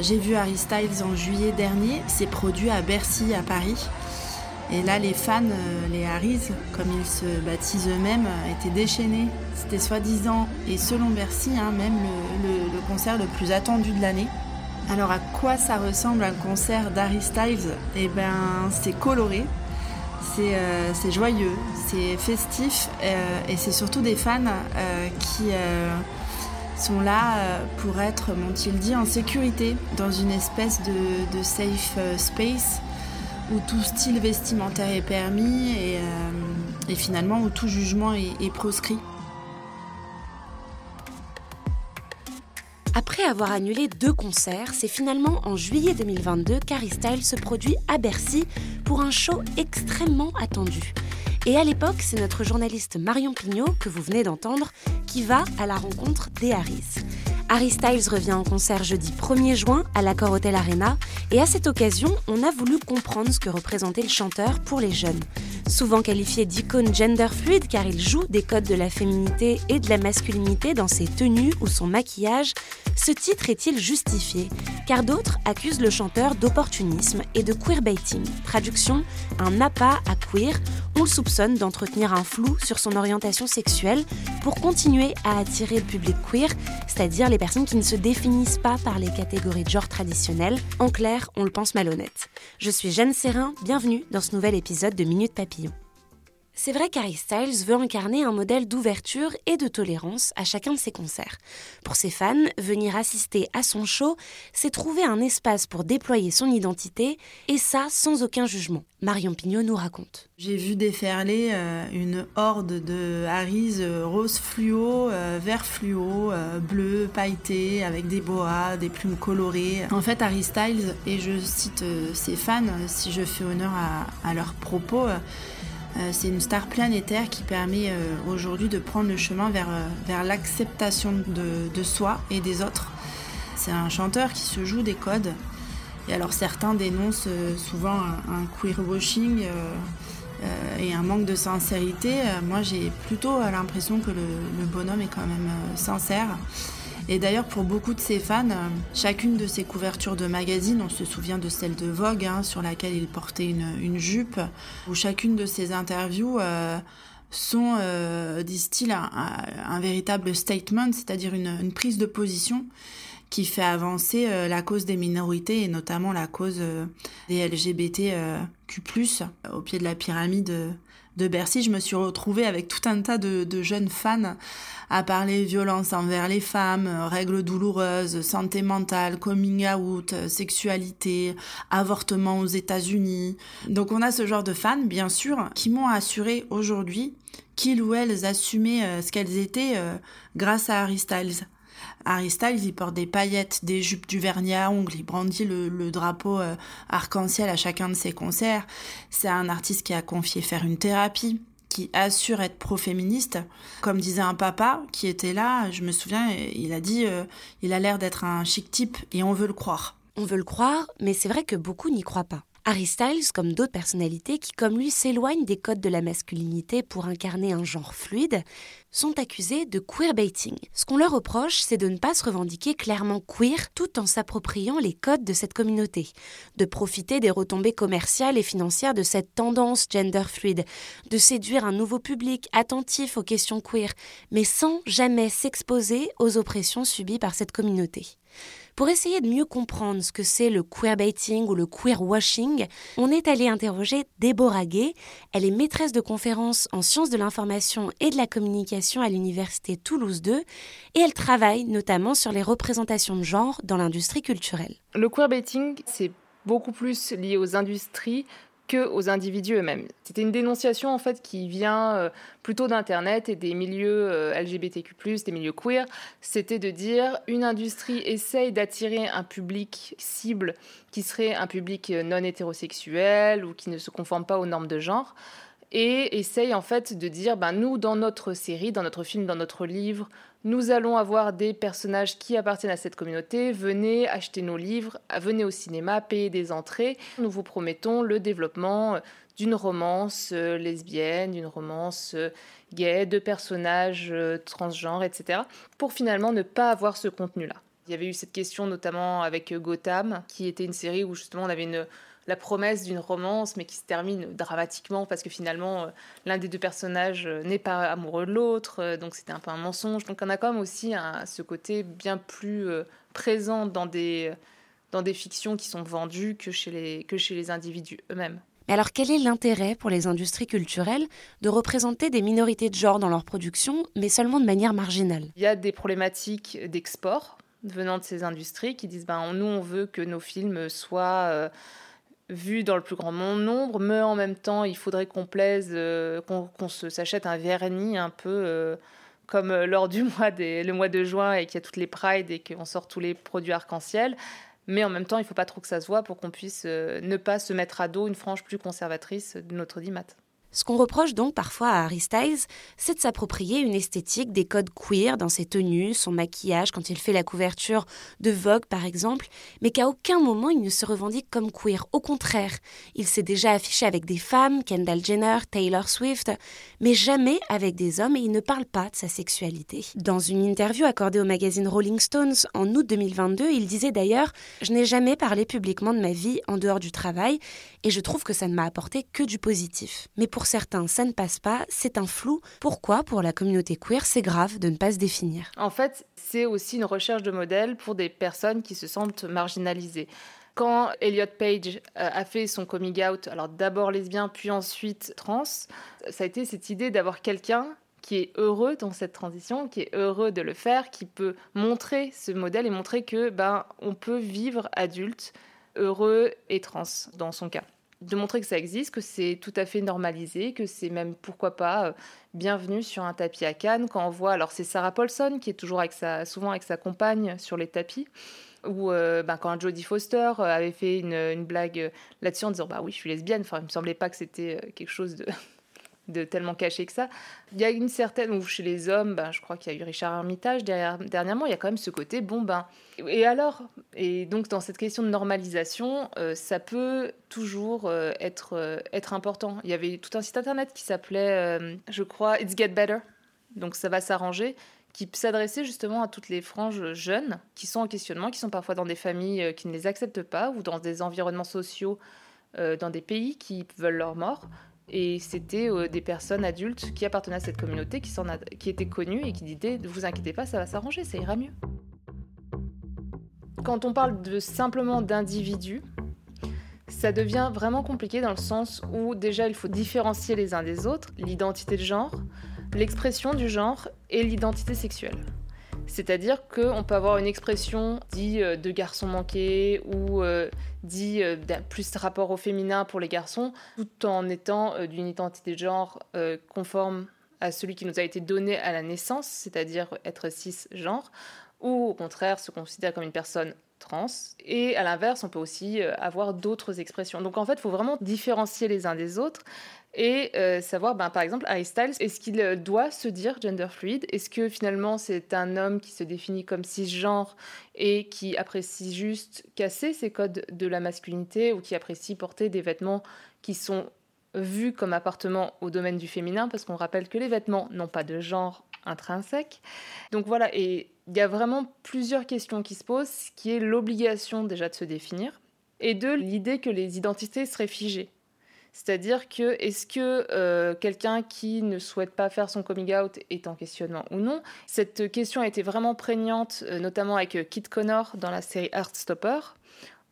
J'ai vu Harry Styles en juillet dernier. C'est produit à Bercy, à Paris. Et là, les fans, euh, les Harrys, comme ils se baptisent eux-mêmes, euh, étaient déchaînés. C'était soi-disant, et selon Bercy, hein, même le, concert le plus attendu de l'année. Alors à quoi ça ressemble un concert d'Harry Styles? Eh ben, c'est coloré, c'est euh, joyeux, c'est festif, et c'est surtout des fans qui sont là euh, pour être, m'ont-ils dit, en sécurité dans une espèce de, safe euh, space où tout style vestimentaire est permis et, euh, finalement où tout jugement est, est proscrit. Après avoir annulé deux concerts, c'est finalement en juillet 2022 qu'Harry Styles se produit à Bercy pour un show extrêmement attendu. Et à l'époque, c'est notre journaliste Marion Pignot, que vous venez d'entendre, qui va à la rencontre des Harrys. Harry Styles revient en concert jeudi 1er juin à l'Accor Hotel Arena et à cette occasion, on a voulu comprendre ce que représentait le chanteur pour les jeunes. Souvent qualifié d'icône gender fluide car il joue des codes de la féminité et de la masculinité dans ses tenues ou son maquillage, ce titre est-il justifié? Car d'autres accusent le chanteur d'opportunisme et de queerbaiting. Traduction, un appât à queer. On le soupçonne d'entretenir un flou sur son orientation sexuelle pour continuer à attirer le public queer, c'est-à-dire les personnes qui ne se définissent pas par les catégories de genre traditionnelles. En clair, on le pense malhonnête. Je suis Jeanne Serrin, bienvenue dans ce nouvel épisode de Minute Papillon. C'est vrai qu'Harry Styles veut incarner un modèle d'ouverture et de tolérance à chacun de ses concerts. Pour ses fans, venir assister à son show, c'est trouver un espace pour déployer son identité, et ça sans aucun jugement. Marion Pignot nous raconte. J'ai vu déferler euh, une horde de Harrys euh, rose fluo, euh, vert fluo, bleu, pailleté, avec des boas, des plumes colorées. En fait, Harry Styles, et je cite ses fans, si je fais honneur à, leurs propos, c'est une star planétaire qui permet euh, aujourd'hui de prendre le chemin vers, euh, l'acceptation de, soi et des autres. C'est un chanteur qui se joue des codes. Et alors certains dénoncent euh, souvent un, un queer-washing euh, euh, et un manque de sincérité. Euh, moi j'ai plutôt euh, l'impression que le, bonhomme est quand même euh, sincère. Et d'ailleurs, pour beaucoup de ses fans, euh, chacune de ses couvertures de magazines, on se souvient de celle de Vogue, hein, sur laquelle il portait une, jupe, ou chacune de ses interviews euh, sont, euh, disent-ils, un, véritable statement, c'est-à-dire une, prise de position qui fait avancer la cause des minorités et notamment la cause des LGBTQ+, au pied de la pyramide de Bercy. Je me suis retrouvée avec tout un tas de, jeunes fans à parler violence envers les femmes, règles douloureuses, santé mentale, coming out, sexualité, avortement aux États-Unis. Donc on a ce genre de fans, bien sûr, qui m'ont assuré aujourd'hui qu'ils ou elles assumaient euh, ce qu'elles étaient euh, grâce à Harry Styles. Harry Styles, il porte des paillettes, des jupes du vernis à ongles, il brandit le, drapeau euh, arc-en-ciel à chacun de ses concerts. C'est un artiste qui a confié faire une thérapie, qui assure être pro-féministe. Comme disait un papa qui était là, je me souviens, il a dit euh, il a l'air d'être un chic type et on veut le croire. On veut le croire, mais c'est vrai que beaucoup n'y croient pas. Harry Styles, comme d'autres personnalités qui, comme lui, s'éloignent des codes de la masculinité pour incarner un genre fluide, sont accusés de queerbaiting. Ce qu'on leur reproche, c'est de ne pas se revendiquer clairement queer tout en s'appropriant les codes de cette communauté, de profiter des retombées commerciales et financières de cette tendance gender fluide, de séduire un nouveau public attentif aux questions queer, mais sans jamais s'exposer aux oppressions subies par cette communauté. Pour essayer de mieux comprendre ce que c'est le queerbaiting ou le queerwashing, on est allé interroger Déborah Gay. Elle est maîtresse de conférences en sciences de l'information et de la communication à l'université Toulouse 2 et elle travaille notamment sur les représentations de genre dans l'industrie culturelle. Le queerbaiting, c'est beaucoup plus lié aux industries que aux individus eux-mêmes. C'était une dénonciation en fait qui vient euh, plutôt d'internet et des milieux euh, LGBTQ+, des milieux queer, c'était de dire une industrie essaye d'attirer un public cible qui serait un public euh, non hétérosexuel ou qui ne se conforme pas aux normes de genre et essaye en fait de dire ben nous dans notre série, dans notre film, dans notre livre, nous allons avoir des personnages qui appartiennent à cette communauté, venez acheter nos livres, venez au cinéma, payer des entrées. Nous vous promettons le développement euh, d'une romance euh, lesbienne, d'une romance euh, gay, de personnages transgenres, etc. Pour finalement ne pas avoir ce contenu-là. Il y avait eu cette question notamment avec Gotham, qui était une série où justement on avait une la promesse d'une romance, mais qui se termine dramatiquement parce que finalement euh, l'un des deux personnages euh, n'est pas amoureux de l'autre, euh, donc c'était un peu un mensonge. Donc on a quand même aussi ce côté bien plus présent dans des, dans des fictions qui sont vendues que chez les, que chez les individus eux-mêmes. Mais alors quel est l'intérêt pour les industries culturelles de représenter des minorités de genre dans leur production, mais seulement de manière marginale? Il y a des problématiques d'export venant de ces industries qui disent ben, nous on veut que nos films soient vu dans le plus grand nombre, mais en même temps, il faudrait qu'on plaise, euh, qu'on s'achète un vernis un peu euh, comme euh, lors du mois le mois de juin et qu'il y a toutes les prides et qu'on sort tous les produits arc-en-ciel. Mais en même temps, il ne faut pas trop que ça se voit pour qu'on puisse ne pas se mettre à dos une frange plus conservatrice de notre dimat. Ce qu'on reproche donc parfois à Harry Styles, c'est de s'approprier une esthétique des codes queer dans ses tenues, son maquillage, quand il fait la couverture de Vogue par exemple, mais qu'à aucun moment il ne se revendique comme queer. Au contraire, il s'est déjà affiché avec des femmes, Kendall Jenner, Taylor Swift, mais jamais avec des hommes et il ne parle pas de sa sexualité. Dans une interview accordée au magazine Rolling Stones en août 2022, il disait d'ailleurs Je n'ai jamais parlé publiquement de ma vie en dehors du travail et je trouve que ça ne m'a apporté que du positif. Mais pour certains, ça ne passe pas, c'est un flou. Pourquoi, pour la communauté queer, c'est grave de ne pas se définir? En fait, c'est aussi une recherche de modèle pour des personnes qui se sentent marginalisées. Quand Elliot Page euh, a fait son coming out, alors d'abord lesbien, puis ensuite trans, ça a été cette idée d'avoir quelqu'un qui est heureux dans cette transition, qui est heureux de le faire, qui peut montrer ce modèle et montrer que ben on peut vivre adulte heureux et trans dans son cas de montrer que ça existe, que c'est tout à fait normalisé, que c'est même, pourquoi pas, euh, bienvenu sur un tapis à Cannes. Quand on voit, alors c'est Sarah Paulson qui est toujours avec sa, souvent avec sa compagne sur les tapis, ou euh, ben, quand Jodie Foster euh, avait fait une, blague là-dessus en disant bah oui je suis lesbienne, enfin il me semblait pas que c'était quelque chose de de tellement caché que ça. Il y a une certaine, ou chez les hommes, ben, je crois qu'il y a eu Richard Armitage dernièrement, il y a quand même ce côté, bon ben, et alors? Et donc dans cette question de normalisation, euh, ça peut toujours euh, être, euh, être important. Il y avait tout un site internet qui s'appelait, je crois, It's Get Better, donc ça va s'arranger, qui s'adressait justement à toutes les franges jeunes qui sont en questionnement, qui sont parfois dans des familles qui ne les acceptent pas, ou dans des environnements sociaux, dans des pays qui veulent leur mort et c'était euh, des personnes adultes qui appartenaient à cette communauté, qui, étaient connues et qui disaient Ne vous inquiétez pas, ça va s'arranger, ça ira mieux. Quand on parle simplement d'individus, ça devient vraiment compliqué dans le sens où déjà il faut différencier les uns des autres l'identité de genre, l'expression du genre et l'identité sexuelle. C'est-à-dire qu'on peut avoir une expression dit euh, de garçon manqué ou euh, dit euh, plus rapport au féminin pour les garçons, tout en étant d'une identité de genre conforme à celui qui nous a été donné à la naissance, c'est-à-dire être cisgenre, ou au contraire se considérer comme une personne trans. Et à l'inverse, on peut aussi avoir d'autres expressions. Donc en fait, il faut vraiment différencier les uns des autres et euh, savoir, ben, par exemple, Harry Styles, est-ce qu'il euh, doit se dire gender fluid Est-ce que finalement c'est un homme qui se définit comme cisgenre et qui apprécie juste casser ses codes de la masculinité ou qui apprécie porter des vêtements qui sont vus comme appartenant au domaine du féminin? Parce qu'on rappelle que les vêtements n'ont pas de genre intrinsèque. Donc voilà, et il y a vraiment plusieurs questions qui se posent, qui est l'obligation déjà de se définir, et de l'idée que les identités seraient figées. C'est-à-dire que est-ce que euh, quelqu'un qui ne souhaite pas faire son coming out est en questionnement ou non? Cette question a été vraiment prégnante, euh, notamment avec euh, Kit Connor dans la série Heartstopper,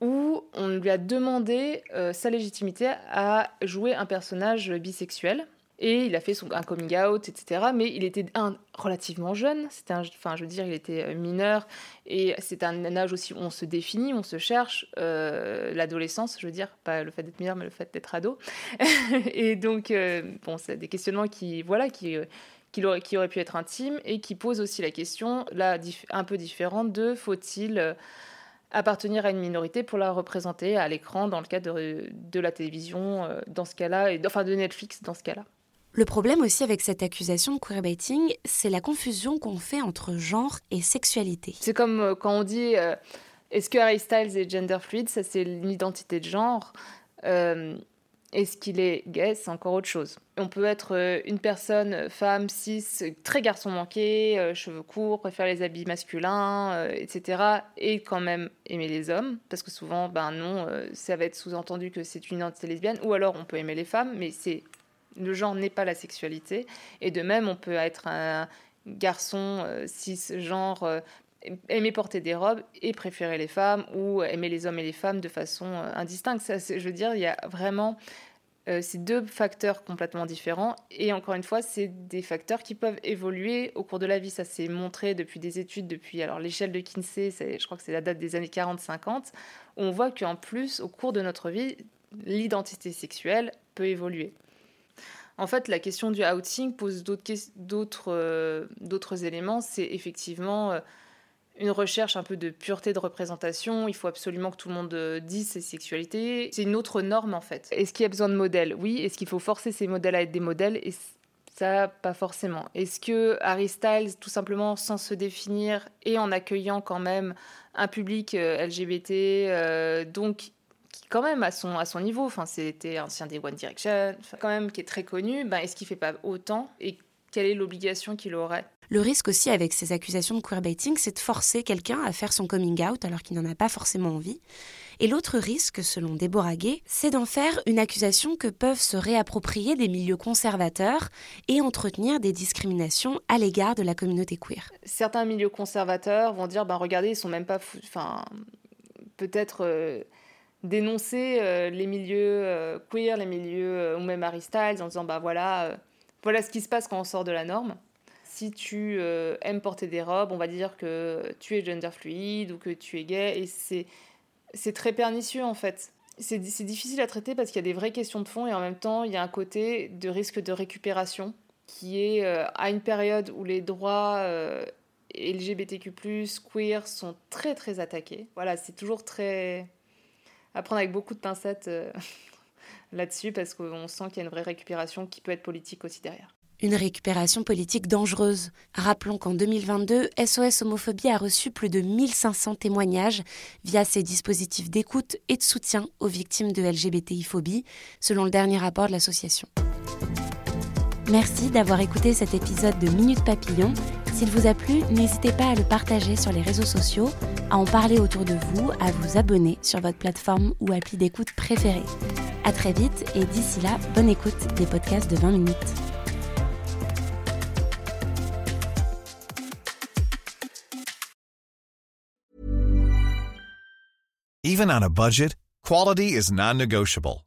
où on lui a demandé sa légitimité à jouer un personnage bisexuel. Et il a fait son, un coming out, etc. Mais il était un, relativement jeune. C'était enfin, je veux dire, il était euh, mineur. Et c'est un, âge aussi où on se définit, on se cherche. Euh, l'adolescence, je veux dire, pas le fait d'être mineur, mais le fait d'être ado. et donc, euh, bon, c'est des questionnements qui, voilà, qui, qui, aurait, qui auraient pu être intimes et qui posent aussi la question, là, un peu différente, de faut-il appartenir à une minorité pour la représenter à l'écran dans le cadre de, de la télévision, dans ce cas-là, enfin de Netflix dans ce cas-là. Le problème aussi avec cette accusation de queerbaiting, c'est la confusion qu'on fait entre genre et sexualité. C'est comme euh, quand on dit euh, est-ce que Harry Styles est gender fluid? Ça, c'est une identité de genre. Euh, est-ce qu'il est gay? C'est encore autre chose. On peut être une personne, femme, cis, très garçon manqué, cheveux courts, préfère les habits masculins, etc. Et quand même aimer les hommes. Parce que souvent, ben non, ça va être sous-entendu que c'est une identité lesbienne. Ou alors on peut aimer les femmes, mais c'est le genre n'est pas la sexualité. Et de même, on peut être un garçon euh, cisgenre, euh, aimer porter des robes et préférer les femmes ou aimer les hommes et les femmes de façon euh, indistincte. Je veux dire, il y a vraiment ces deux facteurs complètement différents. Et encore une fois, c'est des facteurs qui peuvent évoluer au cours de la vie. Ça s'est montré depuis des études, depuis alors l'échelle de Kinsey, je crois que c'est la date des années 40-50. On voit qu'en plus, au cours de notre vie, l'identité sexuelle peut évoluer. En fait, la question du outing pose d'autres euh, éléments. C'est effectivement euh, une recherche un peu de pureté de représentation. Il faut absolument que tout le monde euh, dise ses sexualités. C'est une autre norme en fait. Est-ce qu'il y a besoin de modèles? Oui. Est-ce qu'il faut forcer ces modèles à être des modèles? Et ça, pas forcément. Est-ce que Harry Styles, tout simplement sans se définir et en accueillant quand même un public LGBT, donc quand même à son, à son niveau, enfin, c'était ancien des One Direction, quand même qui est très connu, ben, est-ce qu'il fait pas autant et quelle est l'obligation qu'il aurait? Le risque aussi avec ces accusations de queerbaiting, c'est de forcer quelqu'un à faire son coming out alors qu'il n'en a pas forcément envie. Et l'autre risque, selon Déborah Gay, c'est d'en faire une accusation que peuvent se réapproprier des milieux conservateurs et entretenir des discriminations à l'égard de la communauté queer. Certains milieux conservateurs vont dire, ben regardez, ils sont même pas... Enfin, peut-être... Euh, dénoncer euh, les milieux euh, queer, les milieux, euh, ou même Harry Styles, en disant bah voilà, voilà ce qui se passe quand on sort de la norme. Si tu aimes porter des robes, on va dire que tu es gender fluide ou que tu es gay, et c'est, c'est très pernicieux en fait. C'est, c'est difficile à traiter parce qu'il y a des vraies questions de fond et en même temps il y a un côté de risque de récupération qui est à une période où les droits LGBTQ+, queer sont très très attaqués. Voilà, c'est toujours très à prendre avec beaucoup de pincettes euh, là-dessus parce qu'on sent qu'il y a une vraie récupération qui peut être politique aussi derrière. Une récupération politique dangereuse. Rappelons qu'en 2022, SOS Homophobie a reçu plus de 1500 témoignages via ses dispositifs d'écoute et de soutien aux victimes de LGBTI-phobie, selon le dernier rapport de l'association. Merci d'avoir écouté cet épisode de Minute Papillon. S'il vous a plu, n'hésitez pas à le partager sur les réseaux sociaux, à en parler autour de vous, à vous abonner sur votre plateforme ou appli d'écoute préférée. À très vite et d'ici là, bonne écoute des podcasts de 20 minutes. Even on a budget, quality is non-negotiable.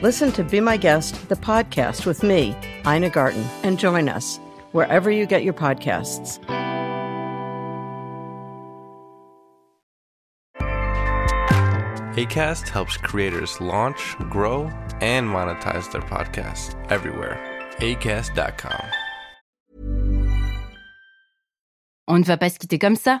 Listen to Be My Guest, the podcast with me, Ina Garten, and join us wherever you get your podcasts. ACAST helps creators launch, grow, and monetize their podcasts everywhere. ACAST.com. On ne va pas se quitter comme ça.